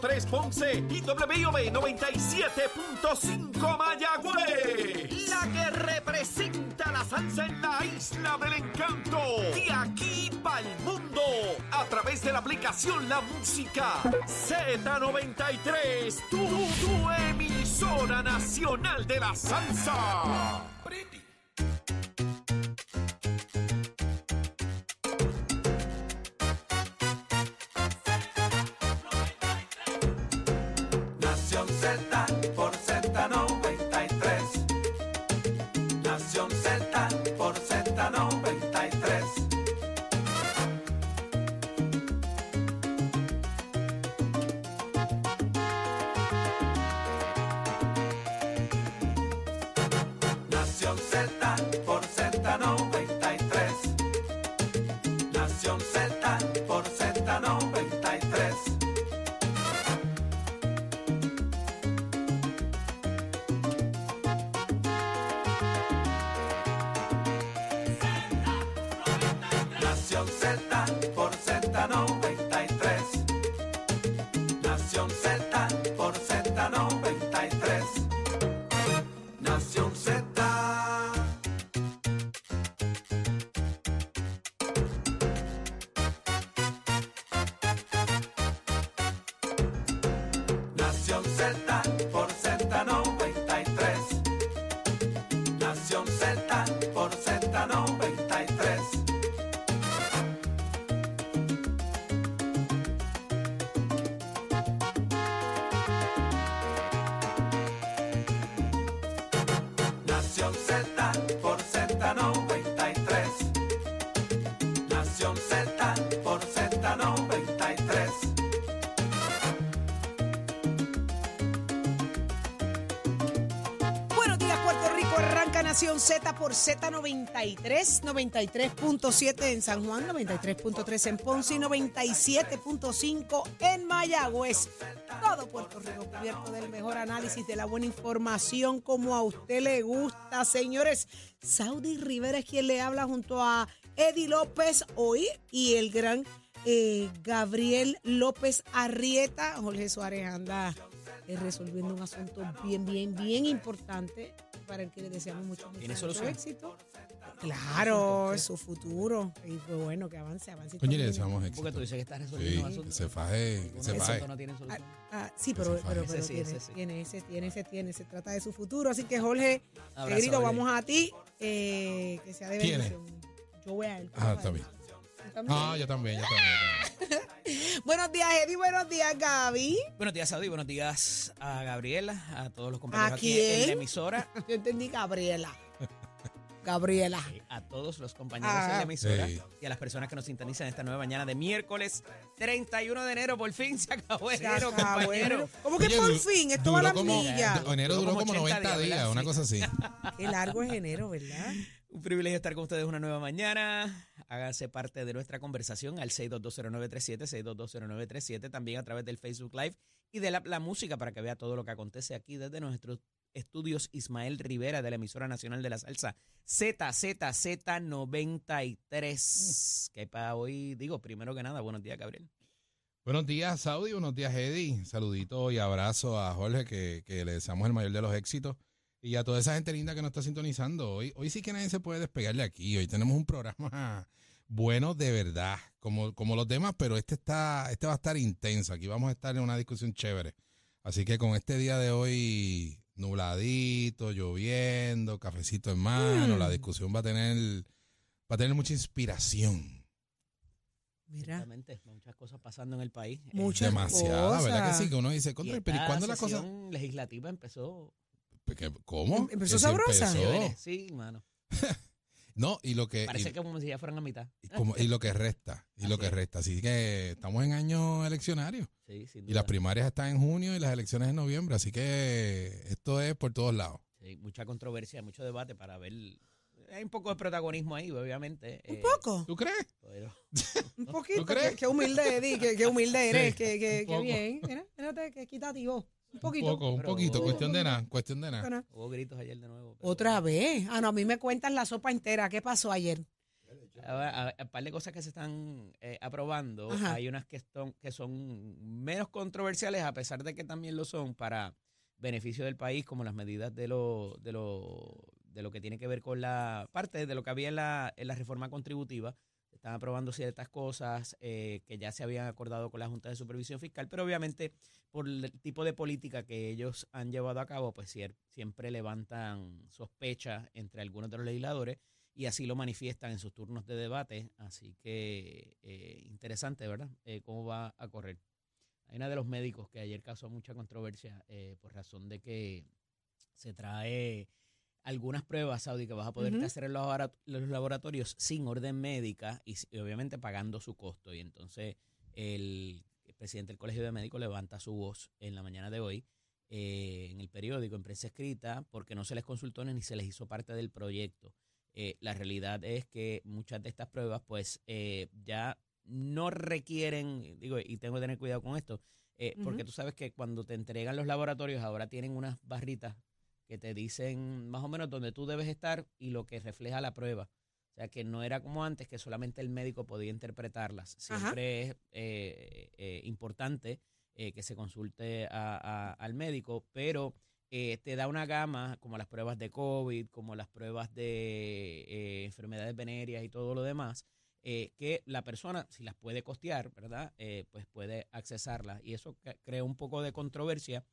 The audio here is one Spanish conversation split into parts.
100.3 Ponce y WIOB 97.5 Mayagüez. La que representa la salsa en la isla del encanto. De aquí para el mundo. A través de la aplicación La Música Z93. Tu, tu emisora nacional de la salsa. Nación Nación Z por Z93, 93.7 en San Juan, 93.3 en Ponce y 97.5 en Mayagüez. Todo Puerto Rico cubierto del mejor análisis, de la buena información, como a usted le gusta. Señores, Saudi Rivera es quien le habla junto a Eddie López hoy y el gran eh, Gabriel López Arrieta. Jorge Suárez anda eh, resolviendo un asunto bien, bien, bien importante para el que le deseamos mucho, ¿Tiene solución? éxito. Claro, es su futuro. Y fue bueno que avance, avance. Coño, le Porque tú dices que estás resolviendo Sí, se faje, que se faje. no Ah, solución. ah, sí, pero, pero, pero sí, tiene, ese sí. tiene, ese tiene, ese tiene. Se trata de su futuro. Así que, Jorge, Abrazo, Negrito, vamos a ti. eh, que sea de bendición. Yo voy a él. Ah, está bien. Ah, yo también, yo también. yo también. Buenos días, Eddie. Buenos días, Gaby. Buenos días, Saudi. Buenos días a Gabriela, a todos los compañeros ¿A aquí en la emisora. Yo entendí Gabriela. Gabriela. A todos los compañeros Ah. en la emisora Sí. y a las personas que nos sintonizan esta nueva mañana de miércoles 31 de enero. Por fin se acabó Se enero, acabó, compañero. enero. ¿Cómo que Oye, por fin? Esto va a la como- milla. Enero Duró como como 80 90 días, una cosa así. Qué largo es enero, ¿verdad? Un privilegio estar con ustedes una nueva mañana. Háganse parte de nuestra conversación al 6220937, 6220937, también a través del Facebook Live y de la, la música para que vea todo lo que acontece aquí desde nuestros estudios Ismael Rivera de la emisora nacional de la salsa ZZZ93. Que para hoy, digo, primero que nada, buenos días, Gabriel. Buenos días, Saudi. Buenos días, Eddie. Saludito y abrazo a Jorge, que, que le deseamos el mayor de los éxitos. Y a toda esa gente linda que nos está sintonizando. Hoy, hoy sí que nadie se puede despegar de aquí. Hoy tenemos un programa bueno de verdad, como, como los demás, pero este está, este va a estar intenso. Aquí vamos a estar en una discusión chévere. Así que con este día de hoy, nubladito, lloviendo, cafecito en mano, Mm. la discusión va a tener, va a tener mucha inspiración. Mira, Exactamente, muchas cosas pasando en el país. Muchas Demasiada, ¿verdad que sí? Que uno dice, "Contra, pero ¿y cuándo la cosa? legislativa empezó ¿Qué- ¿Cómo? ¿Empezó Que se sabrosa? empezó. Sí, mano. No, y lo que Parece y, que como si ya fueran a mitad. y como- y lo que resta, y lo Así que es. resta. Así que estamos en año eleccionario Sí, sin y las duda. primarias están en junio y las elecciones en noviembre, así que esto es por todos lados. Sí, mucha controversia, mucho debate para ver. Hay un poco de protagonismo ahí, obviamente. un eh, poco, ¿Tú crees? pero- un poquito. ¿Tú crees? Qué, qué humilde, Eddie, qué, qué humilde eres, Sí, qué, qué, un qué poco. bien. Mira, mírate, qué equitativo. Un Un poquito. poco, un poquito, cuestión de nada, cuestión de nada. hubo gritos ayer de nuevo. pero- Otra vez. Ah, no, a mí me cuentan la sopa entera. ¿Qué pasó ayer? a, a- a par de cosas que se están eh, aprobando. Ajá. Hay unas que son, que son menos controversiales, a pesar de que también lo son para beneficio del país, como las medidas de lo, de lo, de lo que tiene que ver con la parte de lo que había en la, en la reforma contributiva. Están aprobando ciertas cosas eh, que ya se habían acordado con la Junta de Supervisión Fiscal, pero obviamente por el tipo de política que ellos han llevado a cabo, pues siempre levantan sospechas entre algunos de los legisladores y así lo manifiestan en sus turnos de debate. Así que eh, interesante, ¿verdad? Eh, cómo va a correr. Hay una de los médicos que ayer causó mucha controversia por razón de que se trae algunas pruebas, Saudi, que vas a poder hacer en los, labora- los laboratorios sin orden médica y, obviamente pagando su costo. Y entonces el, el presidente del Colegio de Médicos levanta su voz en la mañana de hoy eh, en el periódico, en prensa escrita, porque no se les consultó ni se les hizo parte del proyecto. Eh, la realidad es que muchas de estas pruebas, pues, eh, ya no requieren, digo, y tengo que tener cuidado con esto, eh, porque tú sabes que cuando te entregan los laboratorios ahora tienen unas barritas que te dicen más o menos dónde tú debes estar y lo que refleja la prueba. O sea, que no era como antes, que solamente el médico podía interpretarlas. Ajá. Siempre es eh, eh, importante eh, que se consulte a- a- al médico, pero te da una gama, como las pruebas de COVID, como las pruebas de enfermedades venéreas y todo lo demás, que la persona, si las puede costear, ¿verdad? Pues puede accesarlas. Y eso crea un poco de controversia,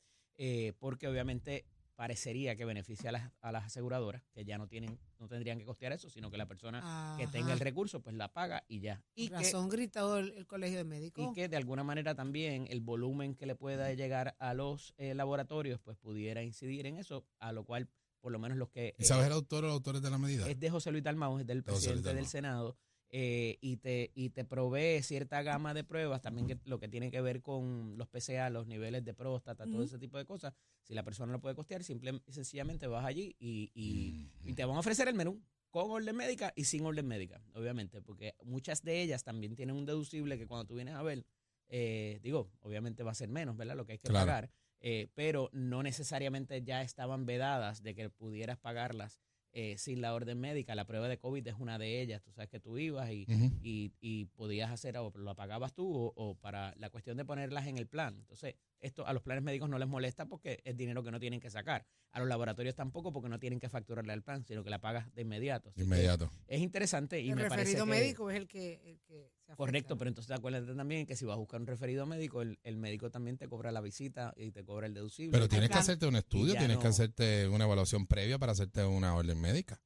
porque obviamente parecería que beneficia a las, a las aseguradoras, que ya no tienen, no tendrían que costear eso, sino que la persona que tenga el recurso, pues la paga y ya. Y Con que, razón gritado el, el colegio de médicos. y que de alguna manera también el volumen que le pueda llegar a los eh, laboratorios, pues pudiera incidir en eso, a lo cual por lo menos los que... ¿Y eh, sabes el autor o los autores de la medida? es de José Luis Dalmau, es del De presidente del. Senado, eh, y, te, y te provee cierta gama de pruebas, también que, lo que tiene que ver con los PCA, los niveles de próstata, todo ese tipo de cosas. Si la persona lo puede costear, simple sencillamente vas allí y, y, y te van a ofrecer el menú con orden médica y sin orden médica, obviamente, porque muchas de ellas también tienen un deducible que cuando tú vienes a ver, eh, digo, obviamente va a ser menos, ¿verdad? Lo que hay que Claro. pagar, eh, pero no necesariamente ya estaban vedadas de que pudieras pagarlas eh, sin la orden médica. La prueba de COVID es una de ellas. Tú sabes que tú ibas y, y, y podías hacer, o lo pagabas tú, o, o para la cuestión de ponerlas en el plan. Entonces, esto a los planes médicos no les molesta porque es dinero que no tienen que sacar. A los laboratorios tampoco porque no tienen que facturarle al plan, sino que la pagas de inmediato. Así Inmediato. Es interesante y el me parece referido que- médico es el que, el que se afecta. Correcto, pero entonces acuérdate también que si vas a buscar un referido médico, el, el médico también te cobra la visita y te cobra el deducible. Pero tienes que hacerte un estudio, tienes que hacerte una evaluación previa para hacerte una orden médica.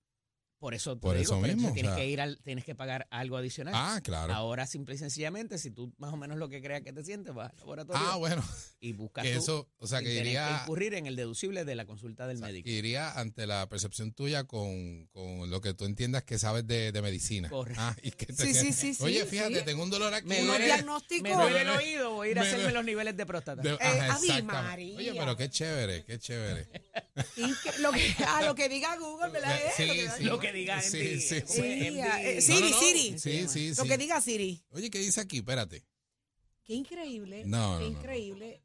Por eso, te Por digo, eso mismo, o tienes sea- que ir al, tienes que pagar algo adicional. Ah, claro. Ahora, simple y sencillamente, si tú más o menos lo que creas que te sientes, vas al laboratorio Ah, bueno, y buscas que eso, o sea, que iría, incurrir en el deducible de la consulta del o sea, médico. que iría ante la percepción tuya con, con lo que tú entiendas que sabes de, de medicina. Correcto. Ah, y que te- Sí, sí, sí, sí, Oye, fíjate, sí. tengo un dolor aquí. Me duele- diagnósticos. Me duele el oído, voy a ir a Me hacerme los niveles de próstata. De- Eh, ajá. María. Oye, pero qué chévere, qué chévere. Inque- lo que, a lo que diga Google, ¿verdad? Eh, Sí, lo que, sí. Lo que diga Sí, MD, sí, sí. Sí, MD. eh, Siri, no, no. Siri. Sí, sí, Lo que diga Siri. Oye, ¿qué dice aquí? Espérate. Qué increíble. No, qué no, no. increíble.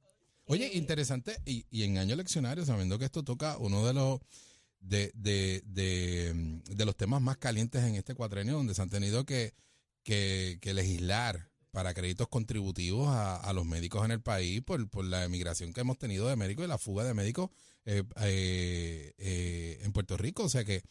Oye, Eh, interesante, y, y en año leccionario, sabiendo que esto toca uno de los de, de, de, de los temas más calientes en este cuatrenio, donde se han tenido que, que, que legislar para créditos contributivos a, a los médicos en el país por, por la emigración que hemos tenido de médicos y la fuga de médicos eh, eh, eh, en Puerto Rico. O sea que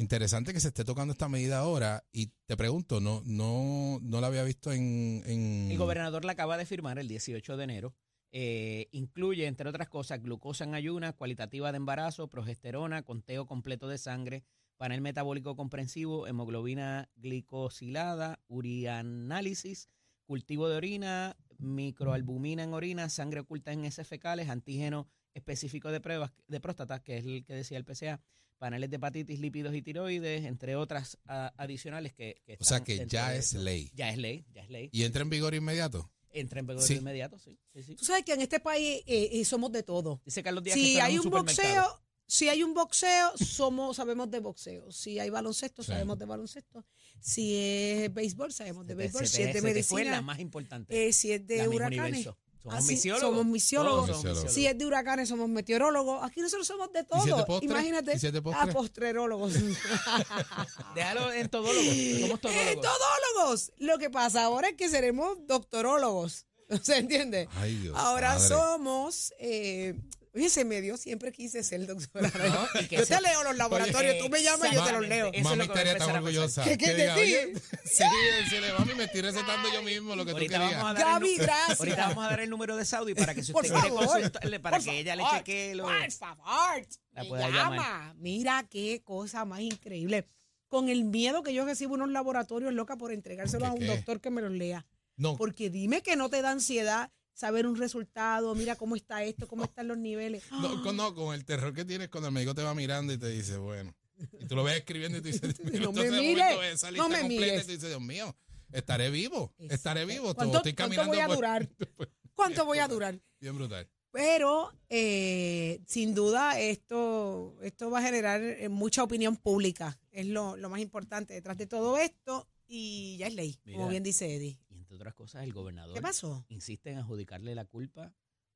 interesante que se esté tocando esta medida ahora. Y te pregunto, no, no, no la había visto en, El gobernador la acaba de firmar el 18 de enero. Eh, incluye, entre otras cosas, glucosa en ayunas, cualitativa de embarazo, progesterona, conteo completo de sangre, panel metabólico comprensivo, hemoglobina glicosilada, urianálisis, cultivo de orina, microalbumina en orina, sangre oculta en heces fecales, antígeno específico de pruebas de próstata, que es el que decía el PCA, paneles de hepatitis, lípidos y tiroides, entre otras ah, adicionales que, que O sea están que ya de es ley. Ya es ley, ya es ley. ¿Y entra en vigor inmediato? Entra en vigor Sí. inmediato, sí. sí, sí. Tú sabes que en este país eh, eh, somos de todo. Dice Carlos Díaz que Si en hay un boxeo, si hay un boxeo, somos, sabemos de boxeo. Si hay baloncesto, Sí. sabemos de baloncesto. Si es béisbol, sabemos de béisbol. Si es de la medicina, más importante. eh, si es de huracanes, Universo. Somos Así, misiólogos. somos misiólogos. Todos somos Misiólogos. Si es de huracanes, somos meteorólogos. Aquí nosotros somos de todo. Imagínate. ¿Y a postrerólogos. Déjalo en todólogos. Somos ¡Eh, todólogos. todólogos! Lo que pasa ahora es que seremos doctorólogos. ¿Se entiende? Ay, Dios. ahora somos. Eh, oye, se me dio, siempre quise ser doctora. No, y que yo te leo los laboratorios, tú me llamas y yo te los leo. Eso es lo Mami que voy a estaría tan orgullosa. ¿Qué- qué Que de diga, ti? oye, sí, decirle, mami, me estoy recetando yo mismo lo que tú Ahorita vamos, a querías. dar el Gaby, nu- gracias. ahorita vamos a dar el número de Saudi para que si Por usted quiere favor, consultarle, para por que ella le favor, chequee lo... Por favor. La me pueda llama. llamar. Mira qué cosa más increíble. Con el miedo que yo recibo en unos laboratorios loca por entregárselos a ¿Qué, un qué? doctor que me los lea. No, Porque dime que no te da ansiedad saber un resultado, mira cómo está esto, cómo están los niveles. no, con, no, con el terror que tienes cuando el médico te va mirando y te dice, bueno. Y tú lo ves escribiendo y tú dices, No me mires, no me completa mires. y tú dices, Dios mío, estaré vivo, estaré vivo. ¿Cuánto, estoy cuánto caminando voy a durar? ¿Cuánto voy a durar? Bien brutal. Pero eh, sin duda esto, esto va a generar eh, mucha opinión pública. Es lo, lo más importante detrás de todo esto y ya es ley, como bien dice Eddie. Entre otras cosas, el gobernador ¿Qué pasó? insiste en adjudicarle la culpa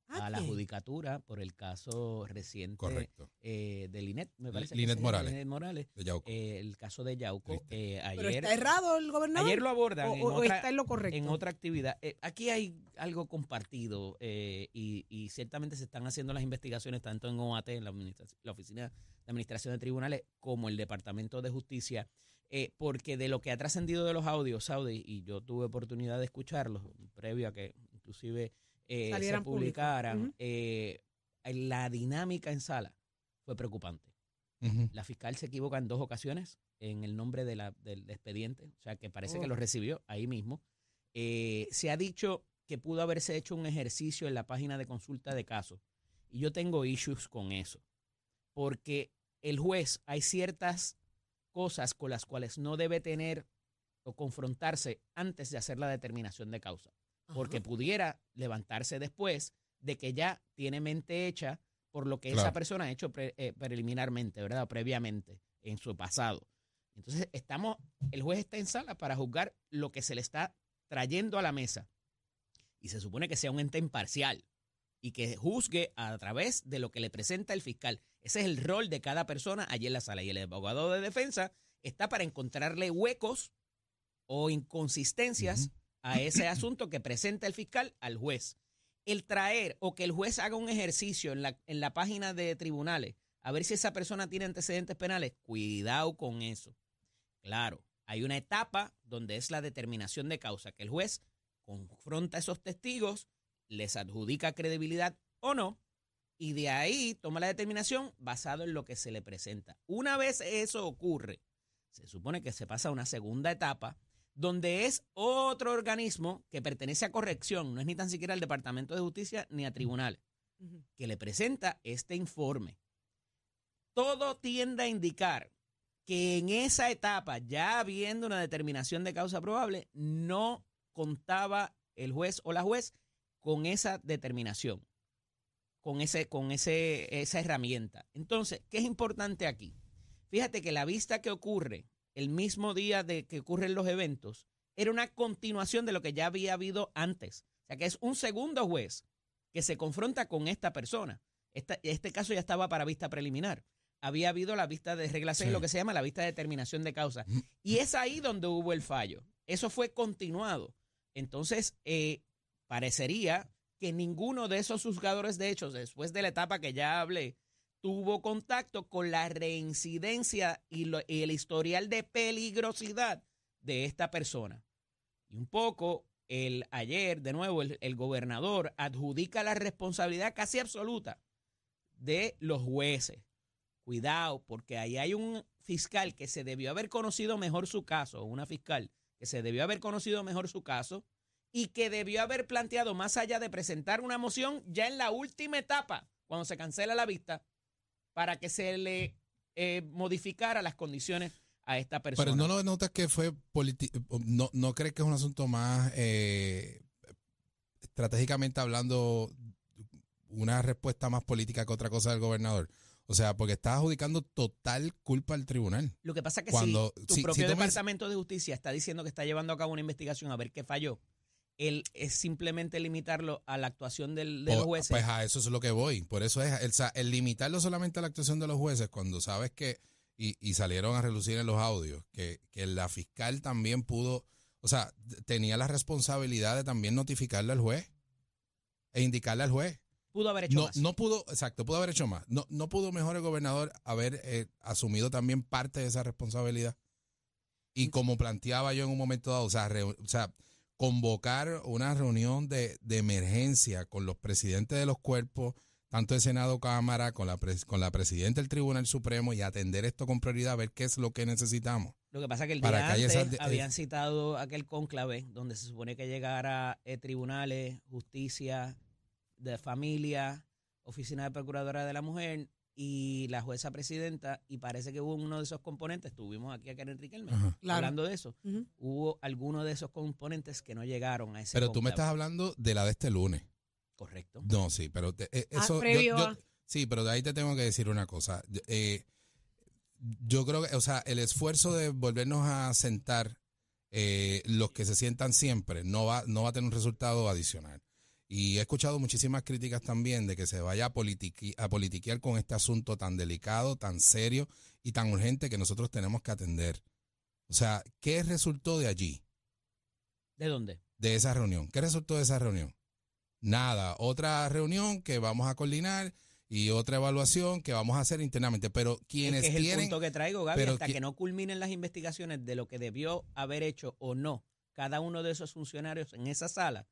¿A a la judicatura por el caso reciente Correcto. eh, de Linet, me parece. que Linet Morales. Linet Morales. De Yauco. eh, el caso de Yauco. Eh, ¿Pero ayer, está errado el gobernador? ayer lo abordan ¿O, en, o otra, está en lo correcto? en otra actividad. Eh, aquí hay algo compartido eh, y, y ciertamente se están haciendo las investigaciones tanto en OAT, en la, administración- la Oficina de Administración de Tribunales, como el Departamento de Justicia, eh, porque de lo que ha trascendido de los audios, Saudi, y yo tuve oportunidad de escucharlos previo a que inclusive eh, se publicaran, eh, la dinámica en sala fue preocupante. La fiscal se equivoca en dos ocasiones en el nombre de la, del expediente, o sea que parece que Oh. lo recibió ahí mismo. Eh, se ha dicho que pudo haberse hecho un ejercicio en la página de consulta de casos y yo tengo issues con eso, porque el juez hay ciertas cosas con las cuales no debe tener o confrontarse antes de hacer la determinación de causa porque pudiera levantarse después de que ya tiene mente hecha por lo que esa persona ha hecho pre- eh, preliminarmente, ¿verdad? Previamente, en su pasado. Entonces, estamos, el juez está en sala para juzgar lo que se le está trayendo a la mesa. Y se supone que sea un ente imparcial y que juzgue a través de lo que le presenta el fiscal. Ese es el rol de cada persona allí en la sala. Y el abogado de defensa está para encontrarle huecos o inconsistencias a ese asunto que presenta el fiscal al juez. El traer o que el juez haga un ejercicio en la, en la página de tribunales a ver si esa persona tiene antecedentes penales, cuidado con eso. Claro, hay una etapa donde es la determinación de causa, que el juez confronta a esos testigos, les adjudica credibilidad o no, y de ahí toma la determinación basado en lo que se le presenta. Una vez eso ocurre, se supone que se pasa a una segunda etapa donde es otro organismo que pertenece a corrección, no es ni tan siquiera al Departamento de Justicia ni a tribunales, Ujú. que le presenta este informe. Todo tiende a indicar que en esa etapa, ya habiendo una determinación de causa probable, no contaba el juez o la juez con esa determinación, con, ese, con ese, esa herramienta. Entonces, ¿qué es importante aquí? Fíjate que la vista que ocurre el mismo día de que ocurren los eventos era una continuación de lo que ya había habido antes. O sea, que es un segundo juez que se confronta con esta persona. Esta- este caso ya estaba para vista preliminar. Había habido la vista de regla 6, Sí. lo que se llama la vista de determinación de causa. Y es ahí donde hubo el fallo. Eso fue continuado. Entonces, eh, parecería que ninguno de esos juzgadores de hechos, después de la etapa que ya hablé, tuvo contacto con la reincidencia y, lo- y el historial de peligrosidad de esta persona. Y un poco, el ayer, de nuevo, el, el gobernador adjudica la responsabilidad casi absoluta de los jueces. Cuidado, porque ahí hay un fiscal que se debió haber conocido mejor su caso, una fiscal que se debió haber conocido mejor su caso y que debió haber planteado más allá de presentar una moción ya en la última etapa, cuando se cancela la vista, para que se le eh, modificara las condiciones a esta persona. Pero no lo notas que fue no, no crees que es un asunto más eh, estratégicamente hablando una respuesta más política que otra cosa del gobernador. O sea, porque está adjudicando total culpa al tribunal. Lo que pasa es que Cuando- si tu si- propio si tú me- departamento de justicia está diciendo que está llevando a cabo una investigación a ver qué falló, el, es simplemente limitarlo a la actuación del, de O- los jueces. Pues a eso es lo que voy. Por eso es el, el limitarlo solamente a la actuación de los jueces, cuando sabes que, y, y salieron a relucir en los audios, que, que la fiscal también pudo, o sea, tenía la responsabilidad de también notificarle al juez e indicarle al juez. pudo haber hecho No, más. no pudo, exacto, pudo haber hecho más. No, no pudo mejor el gobernador haber eh, asumido también parte de esa responsabilidad. Y como planteaba yo en un momento dado, o sea, re- o sea convocar una reunión de, de emergencia con los presidentes de los cuerpos, tanto de Senado, Cámara, con la, pres- con la presidenta del Tribunal Supremo y atender esto con prioridad, a ver qué es lo que necesitamos. Lo que pasa es que el Para día que haya antes esas de- habían citado aquel cónclave donde se supone que llegara eh, tribunales, justicia, de familia, oficina de procuradora de la mujer y la jueza presidenta y parece que hubo uno de esos componentes, tuvimos aquí a Karen Riquelme Ajá. Claro. hablando de eso, hubo algunos de esos componentes que no llegaron a ese Pero tú me estás hablando de la de este lunes. Correcto. No, sí, pero te- eh, Ah, eso. yo- yo- sí, pero de ahí te tengo que decir una cosa. Yo- eh, yo creo que, o sea, el esfuerzo de volvernos a sentar eh, los que se sientan siempre no va, no va a tener un resultado adicional. Y he escuchado muchísimas críticas también de que se vaya a, politiqui- a politiquear con este asunto tan delicado, tan serio y tan urgente que nosotros tenemos que atender. O sea, ¿qué resultó de allí? ¿De dónde? de esa reunión. ¿Qué resultó de esa reunión? Nada. Otra reunión que vamos a coordinar y otra evaluación que vamos a hacer internamente. Pero quienes es que es el tienen. punto que traigo, Gaby, pero hasta que no culminen las investigaciones de lo que debió haber hecho o no cada uno de esos funcionarios en esa sala,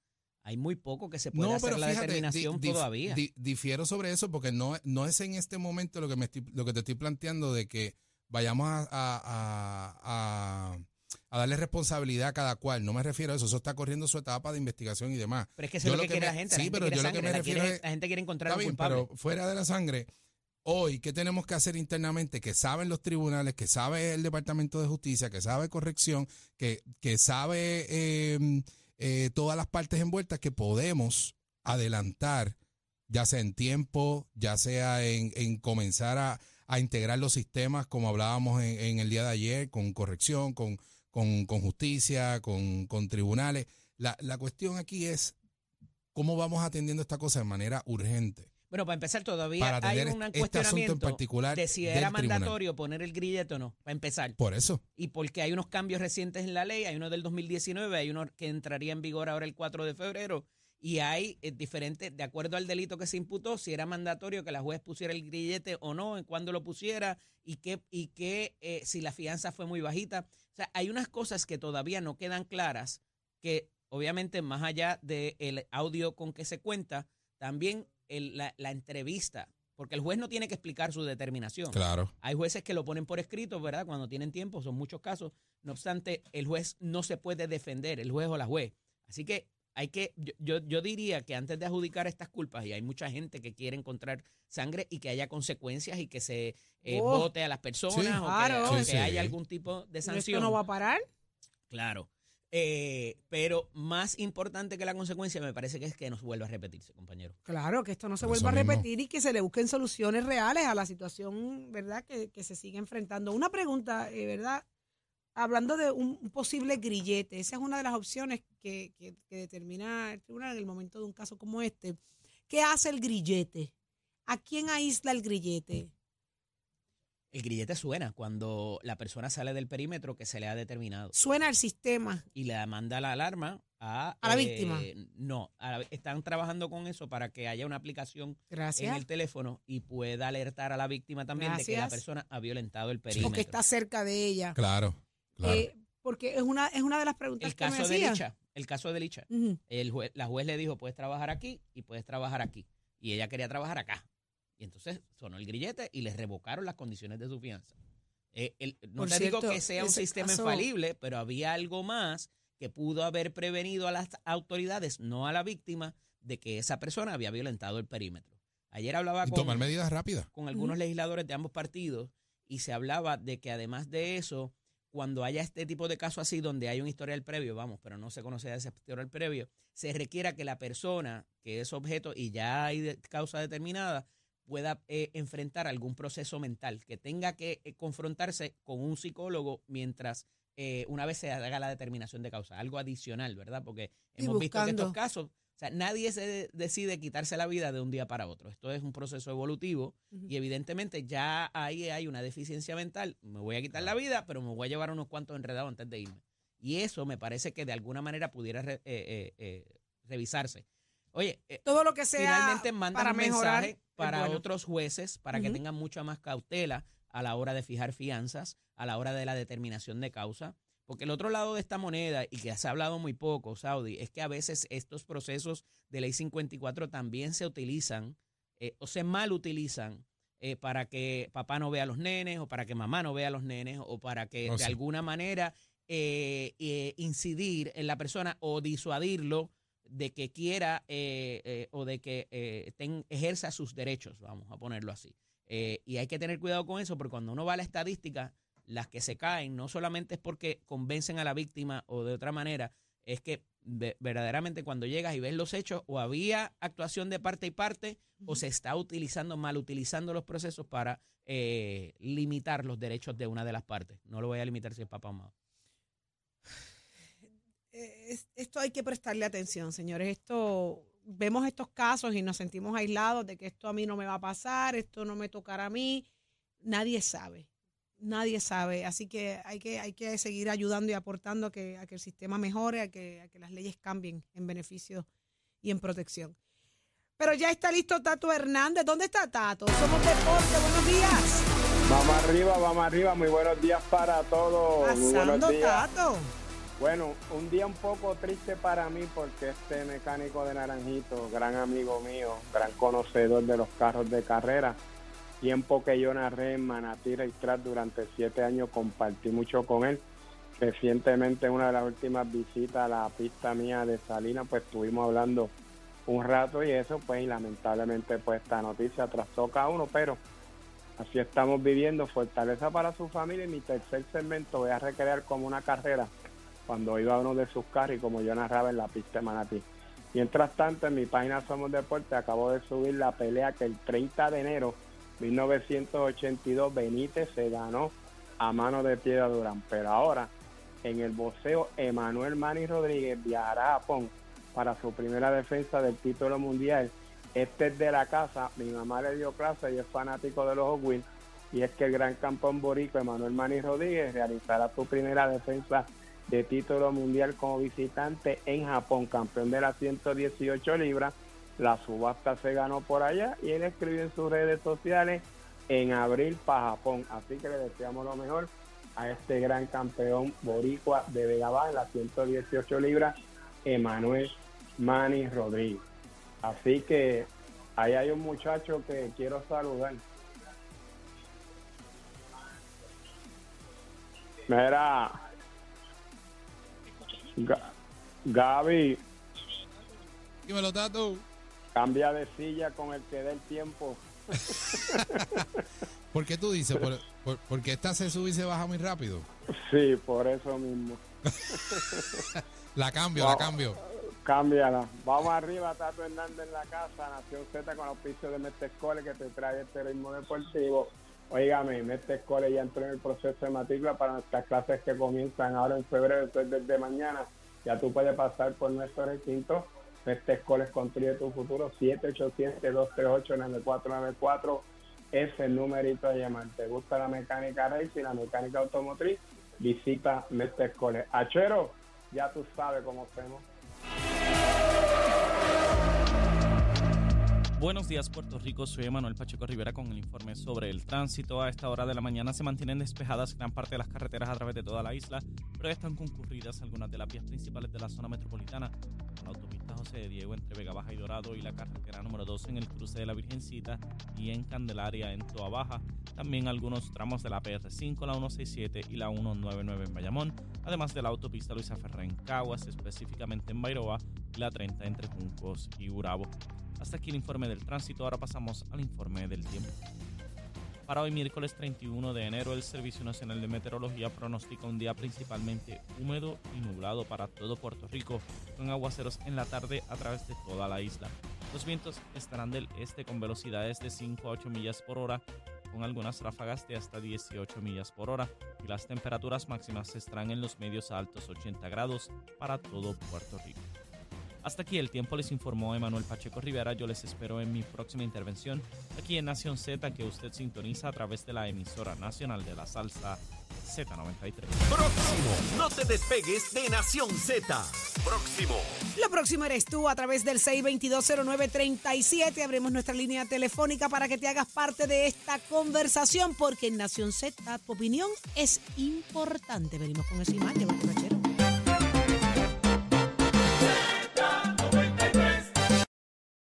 hay muy poco que se puede hacer la fíjate, determinación di- dif- todavía. di- difiero sobre eso porque no, no es en este momento lo que, me estoy- lo que te estoy planteando de que vayamos a, a- a- darle responsabilidad a cada cual. No me refiero a eso. Eso está corriendo su etapa de investigación y demás. pero es que eso es lo que, que quiere me- la gente. sí, la gente pero yo lo que me la, refiero quiere- es- la gente quiere encontrar un culpable. pero fuera de la sangre, hoy, ¿qué tenemos que hacer internamente? Que saben los tribunales, que sabe el Departamento de Justicia, que sabe corrección, que, que sabe eh, eh, todas las partes envueltas, que podemos adelantar, ya sea en tiempo, ya sea en, en comenzar a, a integrar los sistemas, como hablábamos en, en el día de ayer, con corrección, con, con, con justicia, con, con tribunales. La, la cuestión aquí es cómo vamos atendiendo esta cosa de manera urgente Bueno, para empezar, todavía para hay un este en cuestionamiento particular de si era tribunal. mandatorio poner el grillete o no, para empezar. Por eso. Y porque hay unos cambios recientes en la ley, hay uno del 2019, hay uno que entraría en vigor ahora el 4 de febrero, y hay eh, diferentes, de acuerdo al delito que se imputó, si era mandatorio que la juez pusiera el grillete o no, en cuándo lo pusiera, y que, y que eh, si la fianza fue muy bajita. O sea, hay unas cosas que todavía no quedan claras, que obviamente más allá del audio con que se cuenta, también el- la, la entrevista, porque el juez no tiene que explicar su determinación. Claro. Hay jueces que lo ponen por escrito, ¿verdad? Cuando tienen tiempo, son muchos casos. No obstante, el juez no se puede defender, el juez o la juez. Así que hay que, yo, yo, yo diría que antes de adjudicar estas culpas, y hay mucha gente que quiere encontrar sangre y que haya consecuencias y que se eh, Oh. vote a las personas Sí. o que- Claro. que, Sí, sí. haya algún tipo de sanción. ¿Esto no va a parar? Claro. Eh, pero más importante que la consecuencia me parece que es que nos vuelva a repetirse, compañero. Claro, que esto no se Por vuelva a mismo. repetir y que se le busquen soluciones reales a la situación, ¿verdad?, que, que se sigue enfrentando. Una pregunta, eh, ¿verdad? Hablando de un, un posible grillete, esa es una de las opciones que, que- que determina el tribunal en el momento de un caso como este. ¿Qué hace el grillete? ¿A quién aísla el grillete? El grillete suena cuando la persona sale del perímetro que se le ha determinado. Suena el sistema. y le manda la alarma a, ¿A la eh, víctima? No, a la- están trabajando con eso para que haya una aplicación en el teléfono y pueda alertar a la víctima también de que la persona ha violentado el perímetro. Porque está cerca de ella. Claro. Claro. Eh, porque es una, es una de las preguntas el que me caso de hacía. Licha, el caso de Licha, el jue- la juez le dijo, puedes trabajar aquí y puedes trabajar aquí. Y ella quería trabajar acá. Y entonces sonó el grillete y le revocaron las condiciones de su fianza. Eh, el- no Por te digo que sea un sistema caso- infalible, pero había algo más que pudo haber prevenido a las autoridades, no a la víctima, de que esa persona había violentado el perímetro. Ayer hablaba Y con, tomar medidas rápidas. con algunos legisladores de ambos partidos y se hablaba de que además de eso, cuando haya este tipo de casos así, donde hay un historial previo, vamos, pero no se conoce ese historial previo, se requiera que la persona que es objeto y ya hay de- causa determinada pueda eh, enfrentar algún proceso mental, que tenga que eh, confrontarse con un psicólogo mientras eh, una vez se haga la determinación de causa, algo adicional, ¿verdad? Porque hemos visto que estos casos, o sea, nadie se de- decide quitarse la vida de un día para otro. Esto es un proceso evolutivo y evidentemente ya ahí hay una deficiencia mental. Me voy a quitar la vida, pero me voy a llevar unos cuantos enredados antes de irme. Y eso me parece que de alguna manera pudiera re- eh, eh, eh, revisarse. Oye, eh, Todo lo que sea finalmente mandan para un mejorar. mensaje para bueno. otros jueces para que tengan mucha más cautela a la hora de fijar fianzas, a la hora de la determinación de causa. Porque el otro lado de esta moneda, y que se ha hablado muy poco, Saudi, es que a veces estos procesos de ley 54 también se utilizan eh, o se mal utilizan eh, para que papá no vea a los nenes o para que mamá no vea a los nenes o para que Oh, de sí. alguna manera eh, eh, incidir en la persona o disuadirlo de que quiera eh, eh, o de que eh, ten- ejerza sus derechos, vamos a ponerlo así. Eh, y hay que tener cuidado con eso porque cuando uno va a la estadística, las que se caen no solamente es porque convencen a la víctima o de otra manera, es que ve- verdaderamente cuando llegas y ves los hechos o había actuación de parte y parte o se está utilizando, mal utilizando los procesos para eh, limitar los derechos de una de las partes. No lo voy a limitar si es papá o mamá. Eh, es- esto hay que prestarle atención, señores. Esto vemos estos casos y nos sentimos aislados de que esto a mí no me va a pasar, esto no me tocará a mí. Nadie sabe, nadie sabe. Así que hay que hay que seguir ayudando y aportando a que, a que el sistema mejore, a que, a que las leyes cambien en beneficio y en protección. Pero ya está listo Tato Hernández. ¿Dónde está Tato? Somos Deporte. Buenos días. Vamos arriba, vamos arriba. Muy buenos días para todos. Muy Pasando buenos días. Tato. Bueno, un día un poco triste para mí porque este mecánico de Naranjito, gran amigo mío, gran conocedor de los carros de carrera, tiempo que yo narré en Manatí Racetrack durante siete años, compartí mucho con él. Recientemente, en una de las últimas visitas a la pista mía de Salinas, pues estuvimos hablando un rato y eso, pues, y lamentablemente, pues, esta noticia trastoca a uno, pero así estamos viviendo. Fortaleza para su familia y mi tercer segmento voy a recrear como una carrera cuando iba uno de sus carros y como yo narraba en la pista de Manatí. Mientras tanto, en mi página Somos Deporte acabo de subir la pelea que el 30 de enero 1982 Benítez se ganó a mano de Piedra Durán. Pero ahora, en el boxeo, Emanuel Manny Rodríguez viajará a Japón para su primera defensa del título mundial. Este es de la casa, mi mamá le dio clase y es fanático de los Wheels. Y es que el gran campeón borico Emanuel Manny Rodríguez realizará su primera defensa de título mundial como visitante en Japón, campeón de las 118 libras. La subasta se ganó por allá y él escribió en sus redes sociales en abril para Japón. Así que le deseamos lo mejor a este gran campeón boricua de Vega Baja en las 118 libras, Emanuel Manny Rodríguez. Así que ahí hay un muchacho que quiero saludar. Mira, Gaby, Dímelo, Tato. cambia de silla con el que dé el tiempo. ¿Por qué tú dices? ¿Por, por- porque esta se sube y se baja muy rápido? Sí, por eso mismo. La cambio, la cambio. Cámbiala. Vamos arriba, Tato Hernández en la casa, Nación Z con pisos de Metescole que te trae este ritmo deportivo. Óigame, Metescole ya entró en el proceso de matrícula para nuestras clases que comienzan ahora en febrero, entonces desde mañana ya tú puedes pasar por nuestro recinto. Metescole construye tu futuro, 787-238-9494 es el numerito a llamar. ¿Te gusta la mecánica race y la mecánica automotriz? Visita Metescole. Achero, ya tú sabes cómo hacemos. Buenos días Puerto Rico, soy Manuel Pacheco Rivera con el informe sobre el tránsito. A esta hora de la mañana se mantienen despejadas gran parte de las carreteras a través de toda la isla, pero están concurridas algunas de las vías principales de la zona metropolitana, como la autopista José de Diego entre Vega Baja y Dorado y la carretera número 2 en el cruce de la Virgencita y en Candelaria en Toa Baja. También algunos tramos de la PR5, la 167 y la 199 en Bayamón, además de la autopista Luisa Ferrer en Caguas, específicamente en Bairoa, y la 30 entre Juncos y Urabo. Hasta aquí el informe del tránsito, ahora pasamos al informe del tiempo. Para hoy miércoles 31 de enero, el Servicio Nacional de Meteorología pronostica un día principalmente húmedo y nublado para todo Puerto Rico, con aguaceros en la tarde a través de toda la isla. Los vientos estarán del este con velocidades de 5 a 8 millas por hora con algunas ráfagas de hasta 18 millas por hora y las temperaturas máximas estarán en los medios a altos 80 grados para todo Puerto Rico. Hasta aquí el tiempo les informó Emanuel Pacheco Rivera. Yo les espero en mi próxima intervención aquí en Nación Z que usted sintoniza a través de la emisora nacional de la salsa Z93. Próximo. No te despegues de Nación Z. Próximo. Lo próximo eres tú a través del 6220937. Abrimos nuestra línea telefónica para que te hagas parte de esta conversación porque en Nación Z tu opinión es importante. Venimos con esa imagen.